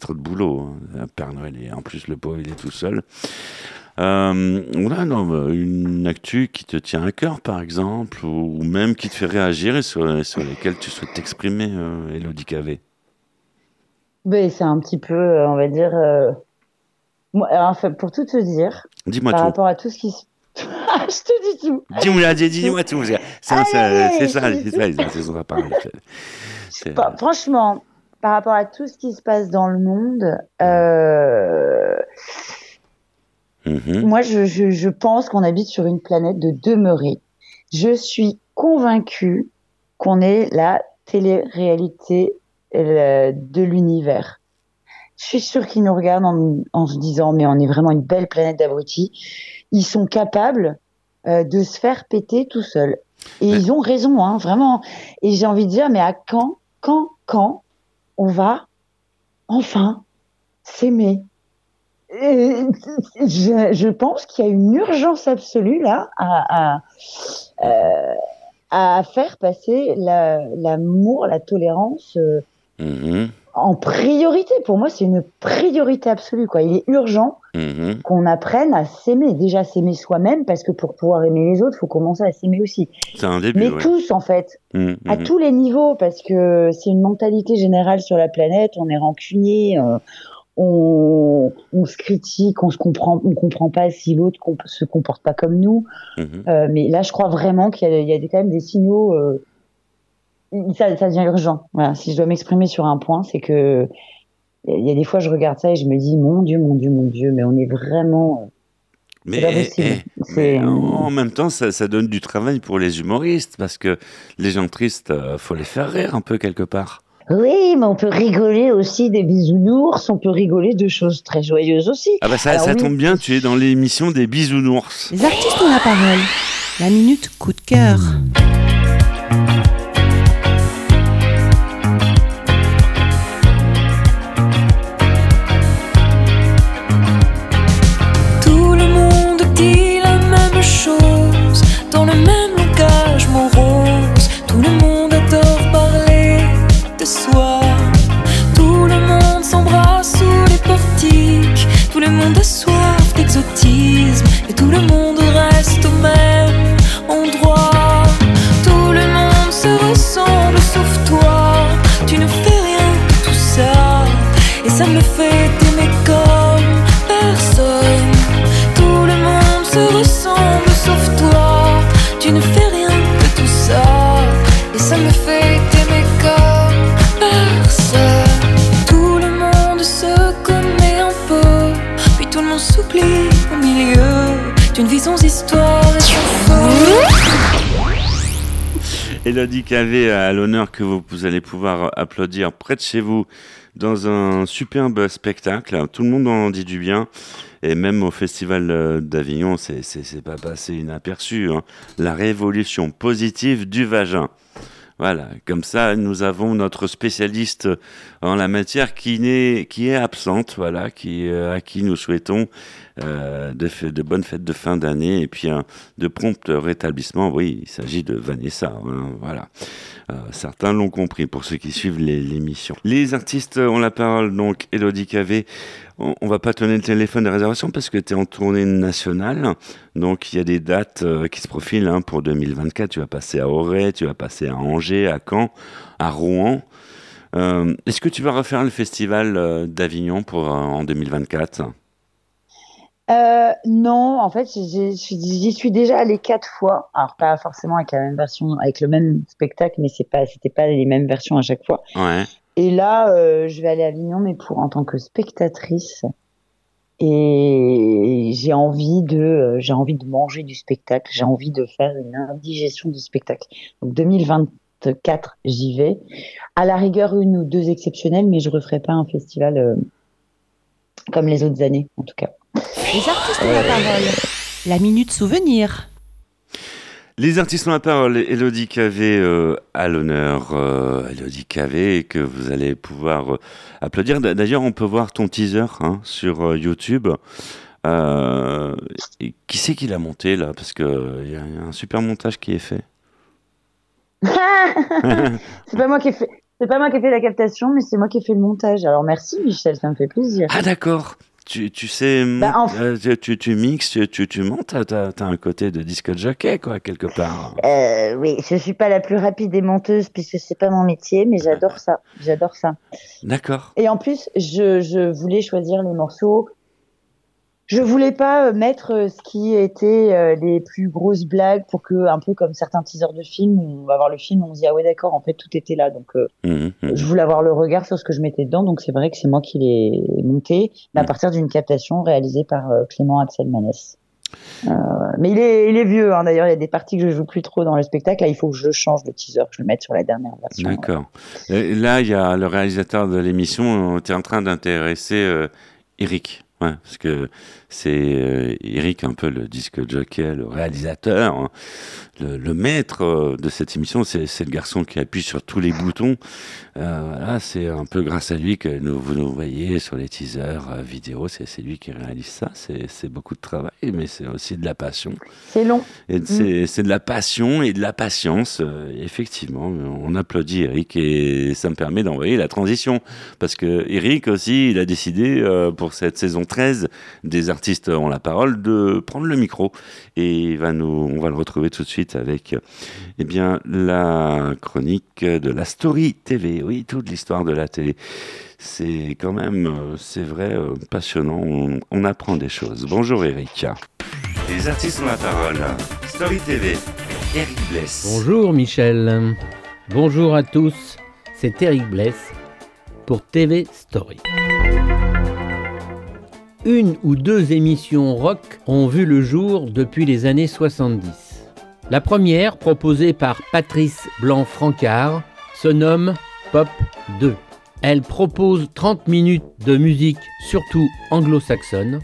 trop de boulot. hein. Le Père Noël et en plus le pauvre, il est tout seul. Euh, voilà, non, bah, une actu qui te tient à cœur, par exemple, ou, même qui te fait réagir et sur, sur lesquelles tu souhaites t'exprimer, euh, Elodie Cavé. Ben, c'est un petit peu, euh, on va dire. euh, Moi, pour tout te dire, Dis-moi par tout. rapport à tout ce qui se. je te dis tout. Dis-moi dis- dis-moi tout. C'est ça, c'est ça, c'est franchement, par rapport à tout ce qui se passe dans le monde, euh, Mhm. moi, je, je, je pense qu'on habite sur une planète de demeurés. Je suis convaincue qu'on est la télé-réalité euh, de l'univers. Je suis sûre qu'ils nous regardent en, en se disant, mais on est vraiment une belle planète d'abrutis. Ils sont capables euh, de se faire péter tout seuls. Et ils ont raison, hein, vraiment. Et j'ai envie de dire, mais à quand, quand, quand on va enfin s'aimer? Je, je pense qu'il y a une urgence absolue là à, à, euh, à faire passer la- l'amour, la, tolérance euh, Mhm. en priorité. Pour moi, c'est une priorité absolue. Quoi. Il est urgent Mhm. qu'on apprenne à s'aimer. Déjà s'aimer soi-même, parce que pour pouvoir aimer les autres, il faut commencer à s'aimer aussi. C'est un début. Mais ouais. tous, en fait, Mhm, à tous les niveaux, parce que c'est une mentalité générale sur la planète. On est rancunier, euh, on, on se critique, on se comprend, on comprend pas si l'autre comp- se comporte pas comme nous. Mhm. Euh, mais là, je crois vraiment qu'il y a, y quand même des signaux. euh, ça, ça devient urgent. Voilà. Si je dois m'exprimer sur un point, c'est que il y a des fois, je regarde ça et je me dis, mon Dieu, mon Dieu, mon Dieu, mais on est vraiment. euh, Mais, eh, mais en en même temps, ça, ça donne du travail pour les humoristes parce que les gens tristes, euh, faut les faire rire un peu quelque part. Oui, mais on peut rigoler aussi des bisounours, on peut rigoler de choses très joyeuses aussi. Ah bah ça, Alors ça oui. tombe bien, tu es dans l'émission des bisounours. Les artistes ont la parole. La minute coup de cœur. Elodie Cavé a l'honneur que vous, allez pouvoir applaudir près de chez vous dans un superbe spectacle. Tout le monde en dit du bien. Et même au Festival euh, d'Avignon, c'est pas passé inaperçu. hein. La révolution positive du vagin. Voilà, comme ça, nous avons notre spécialiste en la matière qui, n'est, qui est absente, voilà, qui, euh, à qui nous souhaitons euh, de, bonnes fêtes de fin d'année et puis de prompt rétablissement. Oui, il s'agit de Vanessa, hein, voilà. Euh, certains l'ont compris pour ceux qui suivent les- l'émission. Les artistes ont la parole, donc Elodie Cavé. On, on va pas te donner le téléphone de réservation parce que tu es en tournée nationale. Donc il y a des dates euh, qui se profilent hein, pour 2024. Tu vas passer à Auray, tu vas passer à Angers, à Caen, à Rouen. Euh, Est-ce que tu vas refaire le festival euh, d'Avignon pour en 2024 Euh, non, en fait, j'y j'y suis déjà allée quatre fois. Alors pas forcément avec la même version, avec le même spectacle, mais c'est pas, c'était pas les mêmes versions à chaque fois. Ouais. Et là, euh, je vais aller à Avignon, mais pour en tant que spectatrice. Et j'ai envie de, euh, j'ai envie de manger du spectacle. J'ai envie de faire une indigestion du spectacle. Donc 2024, j'y vais. À la rigueur, une ou deux exceptionnelles, mais je referai pas un festival euh, comme les autres années, en tout cas. Les artistes ont la parole. La minute souvenir. Les artistes ont la parole. Elodie Cavé euh, à l'honneur. Euh, Elodie Cavé, que vous allez pouvoir euh, applaudir. D'ailleurs, on peut voir ton teaser hein, sur euh, YouTube. Qui c'est qui l'a monté là? Parce qu'il y a un super montage qui est fait. c'est pas moi qui ai fait. C'est pas moi qui ai fait la captation, mais c'est moi qui ai fait le montage. Alors merci Michel, ça me fait plaisir. Ah d'accord. Tu, tu sais, Bah, en euh, tu, tu, tu mixes, tu, tu, tu montes, t'as as un côté de disque jockey, quoi, quelque part. Euh, oui, je suis pas la plus rapide des monteuses puisque c'est pas mon métier, mais j'adore ça. J'adore ça. D'accord. Et en plus, je, je voulais choisir les morceaux. Je voulais pas euh, mettre euh, ce qui était euh, les plus grosses blagues pour que, un peu comme certains teasers de films, on va voir le film, on se dit ah ouais d'accord, en fait tout était là. Donc euh, Mhm, mhm. je voulais avoir le regard sur ce que je mettais dedans, donc c'est vrai que c'est moi qui l'ai monté, mais à partir d'une captation réalisée par euh, Clément Axel Manès. Euh, mais il est, il est vieux, hein. d'ailleurs il y a des parties que je joue plus trop dans le spectacle, là il faut que je change le teaser, que je le mette sur la dernière version. D'accord. Là, il y a le réalisateur de l'émission, tu es en train d'intéresser Eric. Ouais, parce que c'est euh, Eric, un peu le disque jockey, le réalisateur, hein, le, le maître euh, de cette émission. C'est le garçon qui appuie sur tous les boutons. Euh, voilà, c'est un peu grâce à lui que nous, vous nous voyez sur les teasers vidéo. C'est lui qui réalise ça. C'est beaucoup de travail, mais c'est aussi de la passion. C'est long. Et c'est c'est de la passion et de la patience. effectivement, on applaudit Eric et ça me permet d'envoyer la transition. Parce que Eric aussi, il a décidé pour cette saison 13 des artistes ont la parole de prendre le micro. Et il va nous, on va le retrouver tout de suite avec eh bien, la chronique de la Story TV. Oui, toute l'histoire de la télé. C'est quand même, euh, c'est vrai, euh, passionnant. On, on apprend des choses. Bonjour Eric. Les artistes ont la parole. Story TV. Eric Bless. Bonjour Michel. Bonjour à tous. C'est Eric Bless pour TV Story. Une ou deux émissions rock ont vu le jour depuis les années 70. La première, proposée par Patrice Blanc-Francard, se nomme Pop 2. Elle propose 30 minutes de musique surtout anglo-saxonne,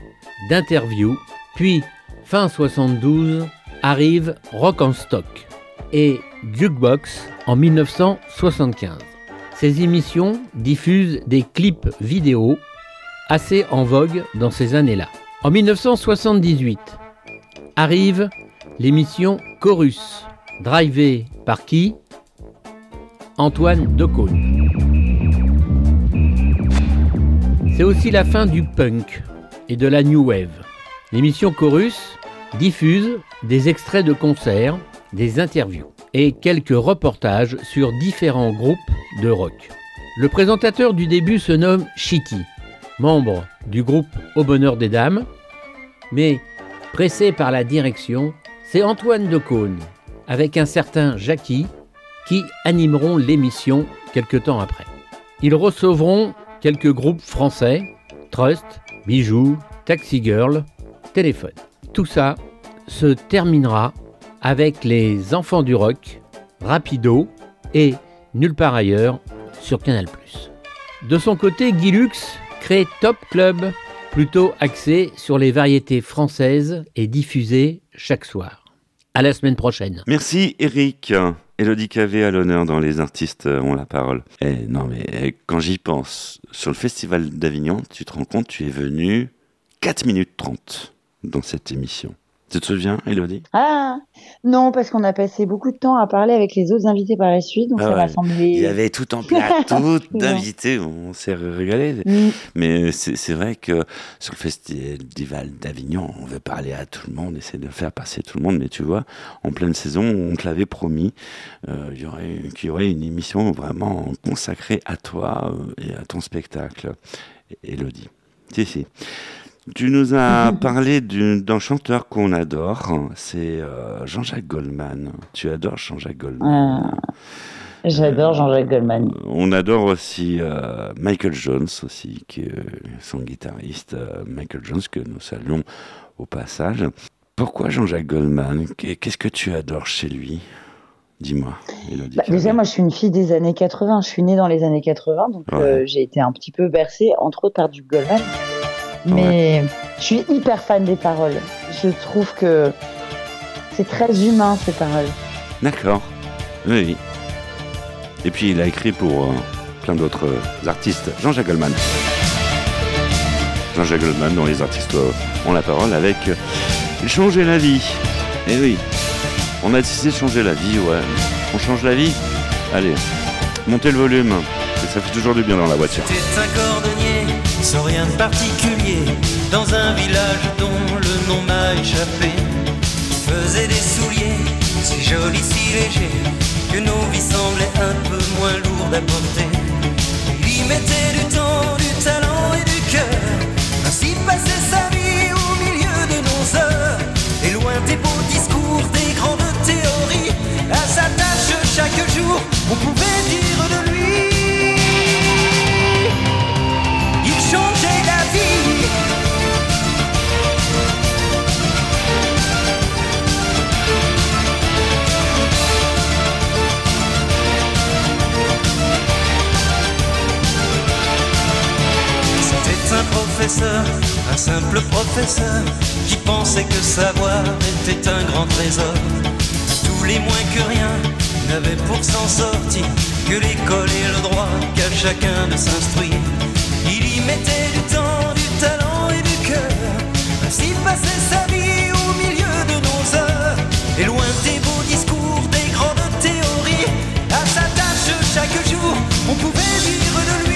d'interviews, puis fin 72 arrive Rock en stock et Jukebox en 1975. Ces émissions diffusent des clips vidéo assez en vogue dans ces années-là. En 1978 arrive l'émission Chorus, drivée par qui? Antoine Decaune. C'est aussi la fin du punk et de la new wave. L'émission Chorus diffuse des extraits de concerts, des interviews et quelques reportages sur différents groupes de rock. Le présentateur du début se nomme Shitty membre du groupe Au Bonheur des Dames, mais pressé par la direction, c'est Antoine Decaune, avec un certain Jackie, qui animeront l'émission quelque temps après. Ils recevront quelques groupes français, Trust, Bijoux, Taxi Girl, Téléphone. Tout ça se terminera avec les Enfants du Rock, Rapido et Nulle part ailleurs sur Canal+. De son côté, Guy Lux crée Top Club, plutôt axé sur les variétés françaises et diffusé chaque soir. À la semaine prochaine. Merci Eric. Elodie Cavé à l'honneur dans Les artistes ont la parole. Eh, non mais eh, quand j'y pense, sur le festival d'Avignon, tu te rends compte, tu es venu 4 minutes 30 dans cette émission. Tu te souviens, Elodie? Ah non, parce qu'on a passé beaucoup de temps à parler avec les autres invités par la suite, donc Ah ça ouais. m'a semblé. Il y avait tout en plateau d'invités, on s'est régalé. Mm. Mais c'est vrai que sur le festival d'Avignon, on veut parler à tout le monde, essayer de faire passer tout le monde. Mais tu vois, en pleine saison, on te l'avait promis, euh, il y aurait, qu'il y aurait une émission vraiment consacrée à toi euh, et à ton spectacle, Elodie. Si, si. Tu nous as parlé d'un chanteur qu'on adore, c'est euh, Jean-Jacques Goldman. Tu adores Jean-Jacques Goldman. Ah, J'adore Jean-Jacques Goldman. On adore aussi euh, Michael Jones aussi, qui est euh, son guitariste euh, Michael Jones que nous saluons au passage. Pourquoi Jean-Jacques Goldman? Qu'est- Qu'est-ce que tu adores chez lui? Dis-moi. Bah, déjà, moi, je suis une fille des années 80. Je suis née dans les années 80, donc Ouais. euh, j'ai été un petit peu bercée, entre autres, par du Goldman. Mais je suis hyper fan des paroles. Je trouve que c'est très humain, ces paroles. D'accord. Oui, oui. Et puis il a écrit pour euh, plein d'autres euh, artistes. Jean-Jacques Goldman. Jean-Jacques Goldman, dont les artistes euh, ont la parole avec Changer la vie. Eh oui. On a décidé de changer la vie, ouais. On change la vie Allez, montez le volume. Ça fait toujours du bien dans la voiture. Sans rien de particulier, dans un village dont le nom m'a échappé. Faisait des souliers, si jolis, si légers, que nos vies semblaient un peu moins lourdes à porter. Il mettait du temps, du talent et du cœur, ainsi passait sa vie au milieu de nos heures. Et loin des beaux discours, des grandes théories, à sa tâche chaque jour, on pouvait dire professeur, un simple professeur, qui pensait que savoir était un grand trésor. Tous les moins que rien n'avaient pour s'en sortir que l'école et le droit qu'à chacun de s'instruire. Il y mettait du temps, du talent et du cœur, ainsi passait sa vie au milieu de nos heures. Et loin des beaux discours, des grandes théories, à sa tâche chaque jour, on pouvait dire de lui.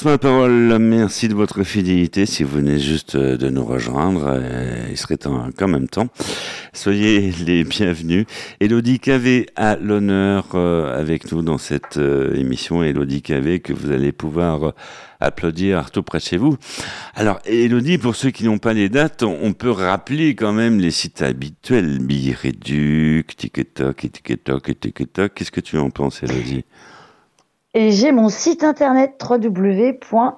Parole, merci de votre fidélité. Si vous venez juste euh, de nous rejoindre, euh, il serait temps, même temps. Soyez les bienvenus. Elodie Cavé a l'honneur euh, avec nous dans cette émission. Elodie Cavé que vous allez pouvoir applaudir tout près de chez vous. Alors, Elodie, pour ceux qui n'ont pas les dates, on, peut rappeler quand même les sites habituels. Biréduc, TikTok, et TikTok, et TikTok. Qu'est-ce que tu en penses, Elodie? Et j'ai mon site internet www.elodie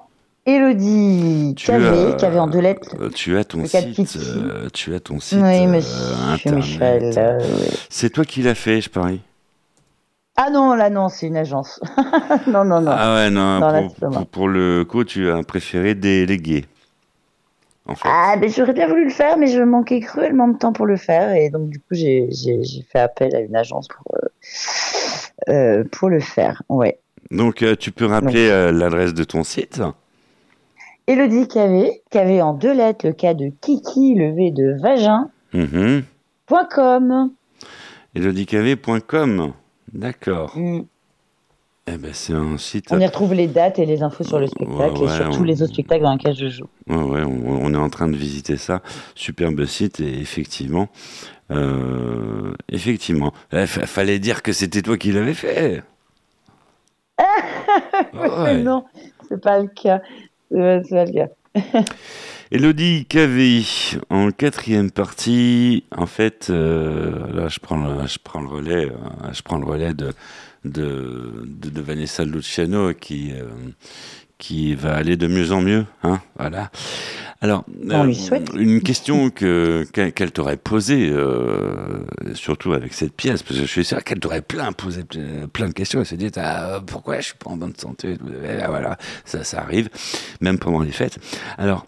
KV en deux lettres. Euh, Tu as ton site, euh, tu as ton site Oui, euh, monsieur. Michel. C'est toi qui l'as fait, je parie. Ah non, là non, c'est une agence. non, non, non. Ah ouais, non, pour, le coup, tu as préféré déléguer. En fait. Ah, ben j'aurais bien voulu le faire, mais je manquais cruellement de temps pour le faire. Et donc, du coup, j'ai fait appel à une agence pour, euh, euh, pour le faire. Ouais. Donc, euh, tu peux rappeler euh, l'adresse de ton site Elodie KV, KV en deux lettres, le K de Kiki, le V de vagin, Mhm. point com. elodiecavé.com. D'accord. Mm. Eh ben, c'est un site. On y retrouve les dates et les infos sur le spectacle Ouais, et sur tous les autres spectacles dans lesquels je joue. Ouais, on, on est en train de visiter ça. Superbe site, et effectivement. euh, effectivement. Il fallait dire que c'était toi qui l'avais fait. Ouais. non, c'est pas le cas. C'est pas, le cas. Elodie Cavey, en quatrième partie, en fait, euh, là je prends le, je prends le relais, euh, je prends le relais de, de, de, de Vanessa Luciano qui, euh, qui va aller de mieux en mieux, hein, voilà. Alors, On lui souhaite. une question que qu'elle t'aurait posée, euh, surtout avec cette pièce, parce que je suis sûr qu'elle t'aurait plein posé ple- plein de questions. Elle s'est dit ah, pourquoi je suis pas en bonne santé, Et là, voilà, ça, ça arrive, même pendant les fêtes. Alors.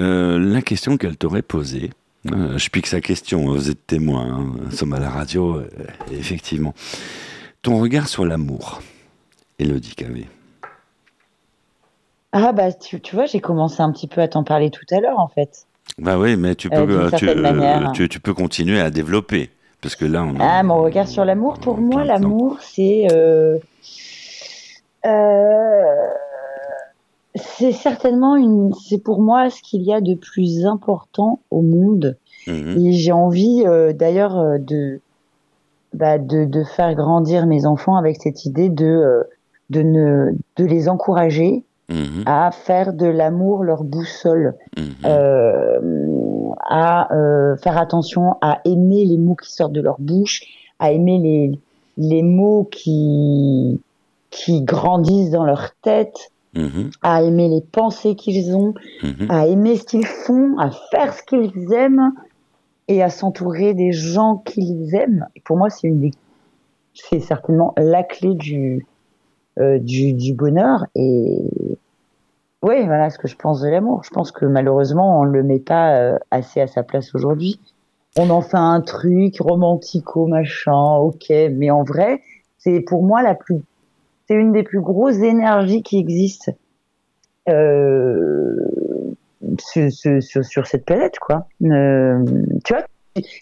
Euh, la question qu'elle t'aurait posée, euh, je pique sa question, vous êtes témoin, hein, nous sommes à la radio, euh, effectivement. Ton regard sur l'amour, Elodie Cavé. Ah bah tu, tu vois, j'ai commencé un petit peu à t'en parler tout à l'heure en fait. Bah oui, mais tu peux, Euh, d'une euh, tu, tu, peux continuer à développer, parce que là, on Ah, mon regard sur l'amour, pour moi, l'amour, c'est. euh, euh, c'est certainement une. C'est pour moi ce qu'il y a de plus important au monde. Mhm. Et j'ai envie, euh, d'ailleurs, euh, de, bah, de, de faire grandir mes enfants avec cette idée de, euh, de, ne, de les encourager Mhm. à faire de l'amour leur boussole, Mhm. euh, à euh, faire attention à aimer les mots qui sortent de leur bouche, à aimer les, les mots qui, qui grandissent dans leur tête, Mhm. à aimer les pensées qu'ils ont, à aimer ce qu'ils font, à faire ce qu'ils aiment et à s'entourer des gens qu'ils aiment. Et pour moi, c'est une des, c'est certainement la clé du, du, du bonheur. Et oui, voilà ce que je pense de l'amour. Je pense que malheureusement, on le met pas euh, assez à sa place aujourd'hui. On en fait un truc romantico machin, ok, mais en vrai, c'est pour moi la plus, c'est une des plus grosses énergies qui existent euh, sur, sur, sur, sur cette planète, quoi. Euh, tu vois,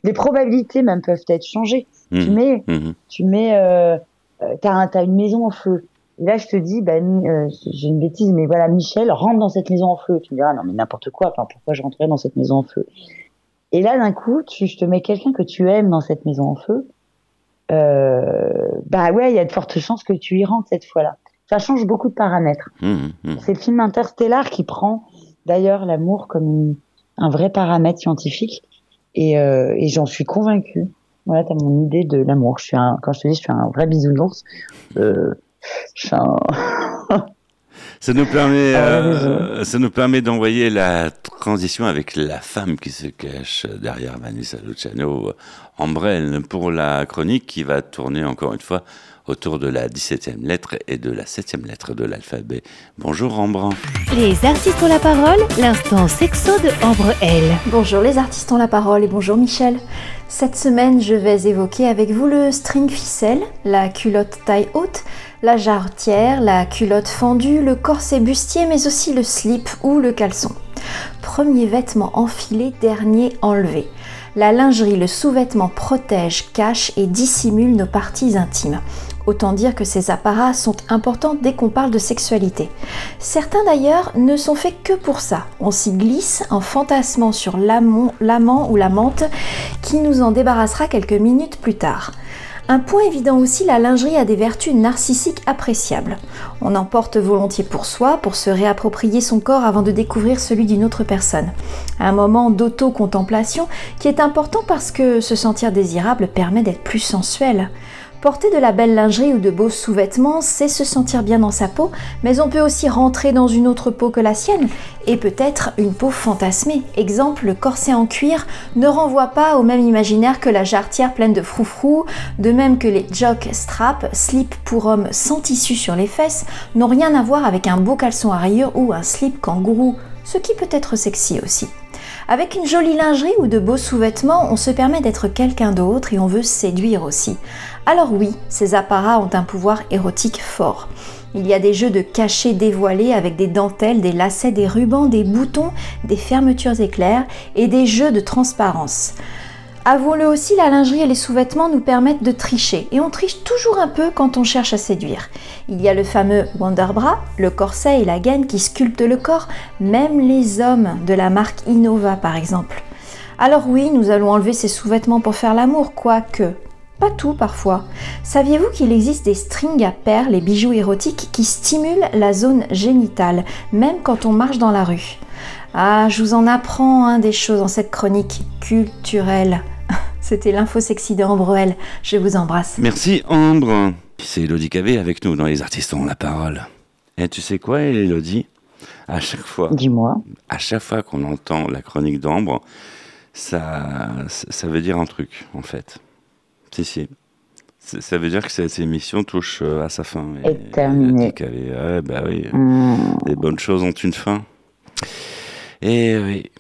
les probabilités même peuvent être changées. Tu Mhm. mets, Mhm. tu mets, euh, euh, t'as un- t'as une maison en feu. Et là, je te dis, euh, j'ai une bêtise, mais voilà, Michel rentre dans cette maison en feu. Tu me diras, non, mais n'importe quoi. Enfin, pourquoi je rentrerais dans cette maison en feu? Et là, d'un coup, tu, je te mets quelqu'un que tu aimes dans cette maison en feu. Euh, bah ouais, il y a de fortes chances que tu y rentres cette fois-là. Ça change beaucoup de paramètres. Mhm. Mhm. C'est le film Interstellar qui prend d'ailleurs l'amour comme une- un vrai paramètre scientifique et, euh, et j'en suis convaincue. Voilà, t'as mon idée de l'amour. Je suis un, quand je te dis, je suis un vrai bisounours. Euh. Ça nous permet, Ah, euh, ça nous permet d'envoyer la transition avec la femme qui se cache derrière Vanessa Luciano, Ambrelle, pour la chronique qui va tourner encore une fois autour de la 17e lettre et de la 7e lettre de l'alphabet. Bonjour Ambrand. Les artistes ont la parole, l'instant sexo de Ambre L. Bonjour les artistes ont la parole et bonjour Michel. Cette semaine, je vais évoquer avec vous le string ficelle, la culotte taille haute, la jarretière, la culotte fendue, le corset bustier, mais aussi le slip ou le caleçon. Premier vêtement enfilé, dernier enlevé. La lingerie, le sous-vêtement protège, cache et dissimule nos parties intimes. Autant dire que ces apparats sont importants dès qu'on parle de sexualité. Certains d'ailleurs ne sont faits que pour ça. On s'y glisse en fantasmant sur l'amant l'amant ou l'amante qui nous en débarrassera quelques minutes plus tard. Un point évident aussi, la lingerie a des vertus narcissiques appréciables. On en porte volontiers pour soi, pour se réapproprier son corps avant de découvrir celui d'une autre personne. Un moment d'auto-contemplation qui est important parce que se sentir désirable permet d'être plus sensuel. Porter de la belle lingerie ou de beaux sous-vêtements, c'est se sentir bien dans sa peau, mais on peut aussi rentrer dans une autre peau que la sienne, et peut-être une peau fantasmée. Exemple, le corset en cuir ne renvoie pas au même imaginaire que la jarretière pleine de froufrous, de même que les jock straps, slip pour hommes sans tissu sur les fesses, n'ont rien à voir avec un beau caleçon à rayures ou un slip kangourou, ce qui peut être sexy aussi. Avec une jolie lingerie ou de beaux sous-vêtements, on se permet d'être quelqu'un d'autre et on veut séduire aussi. Alors oui, ces apparats ont un pouvoir érotique fort. Il y a des jeux de cachets dévoilés avec des dentelles, des lacets, des rubans, des boutons, des fermetures éclairs et des jeux de transparence. Avouons-le aussi, la lingerie et les sous-vêtements nous permettent de tricher, et on triche toujours un peu quand on cherche à séduire. Il y a le fameux Wonderbra, le corset et la gaine qui sculptent le corps, même les hommes de la marque Innova par exemple. Alors oui, nous allons enlever ces sous-vêtements pour faire l'amour, quoique. Pas tout parfois. Saviez-vous qu'il existe des strings à perles et bijoux érotiques qui stimulent la zone génitale, même quand on marche dans la rue? Ah, je vous en apprends hein, des choses dans cette chronique culturelle. C'était l'info sexy de Ambroel. Je vous embrasse. Merci Ambre. C'est Elodie Cavé avec nous dans Les Artistes ont la parole. Et tu sais quoi, Elodie? À chaque fois. Dis-moi. À chaque fois qu'on entend la chronique d'Ambre, ça, ça veut dire un truc, en fait. Si, si. Ça veut dire que cette émission touche euh, à sa fin. Et- Est terminée. Elodie Cavé, ouais, bah oui. Hmm. Les bonnes choses ont une fin. Et oui.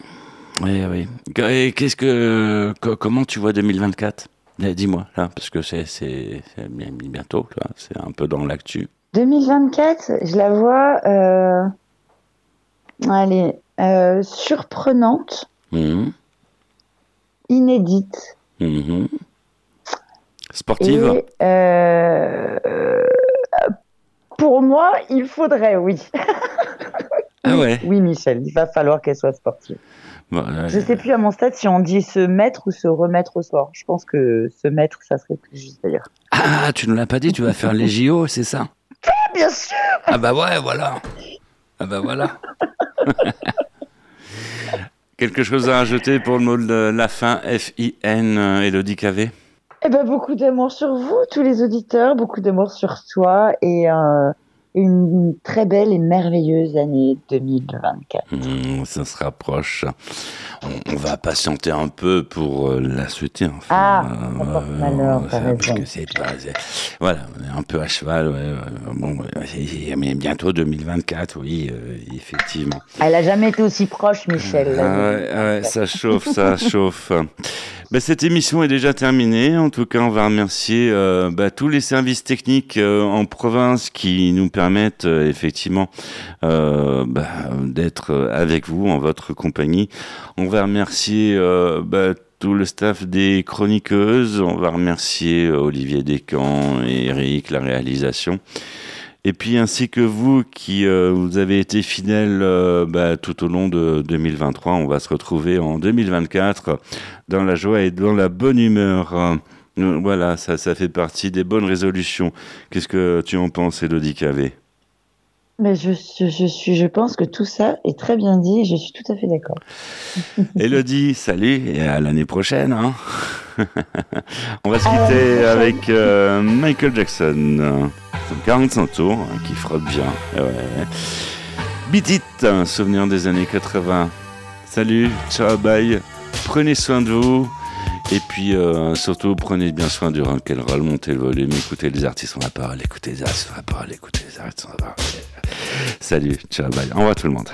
Eh oui. Et qu'est-ce que, co- comment tu vois 2024 Eh, Dis-moi là, parce que c'est c'est c'est bien- bientôt. C'est un peu dans l'actu. 2024, je la vois, euh, allez, euh, surprenante, Mhm. inédite. Mhm. Sportive. Et euh, pour moi, il faudrait, oui. Ah ouais. Oui, Michel, il va falloir qu'elle soit sportive. Bon, euh, Je sais plus à mon stade si on dit se mettre ou se remettre au sport. Je pense que se mettre, ça serait plus juste d'ailleurs. Ah, tu ne l'as pas dit, tu vas faire les JO, c'est ça? Bien sûr Ah bah ouais, voilà. Ah bah voilà. Quelque chose à rajouter pour le mot de la fin, F-I-N, euh, Elodie Cavé Eh ben, beaucoup d'amour sur vous, tous les auditeurs, beaucoup d'amour sur toi et euh, une très belle et merveilleuse année 2024. Hmm, ça se rapproche. On, on va patienter un peu pour euh, la souhaiter. Enfin, Ah, Euh, euh, malheur, t'as parce que c'est pas- voilà, on est un peu à cheval. ouais, bon, mais bientôt 2024, oui, euh, effectivement. Elle a jamais été aussi proche, Michel. Ah ouais, ah ça chauffe, ça chauffe. Cette émission est déjà terminée. En tout cas, on va remercier euh, bah, tous les services techniques euh, en province qui nous permettent euh, effectivement euh, bah, d'être euh, avec vous en votre compagnie. On va remercier bah, tout le staff des chroniqueuses. On va remercier Olivier Descamps et Eric, la réalisation. Et puis ainsi que vous qui vous avez été fidèles bah, tout au long de 2023, on va se retrouver en 2024 dans la joie et dans la bonne humeur. Voilà, ça, ça fait partie des bonnes résolutions. Qu'est-ce que tu en penses, Elodie Cavé? Mais je, je, je suis, je pense que tout ça est très bien dit et je suis tout à fait d'accord. Elodie, salut et à l'année prochaine. hein. on va se quitter avec euh, Michael Jackson, euh, 45 tours, hein, qui frotte bien. Ouais, ouais. Beat It, un souvenir des années 80. Salut, ciao, bye. Prenez soin de vous. Et puis euh, surtout, prenez bien soin du rock'n'roll, montez le volume, écoutez les artistes sur la parole, écoutez les artistes sur la parole, écoutez les artistes sur la parole. Salut, ciao, bye. Au revoir tout le monde.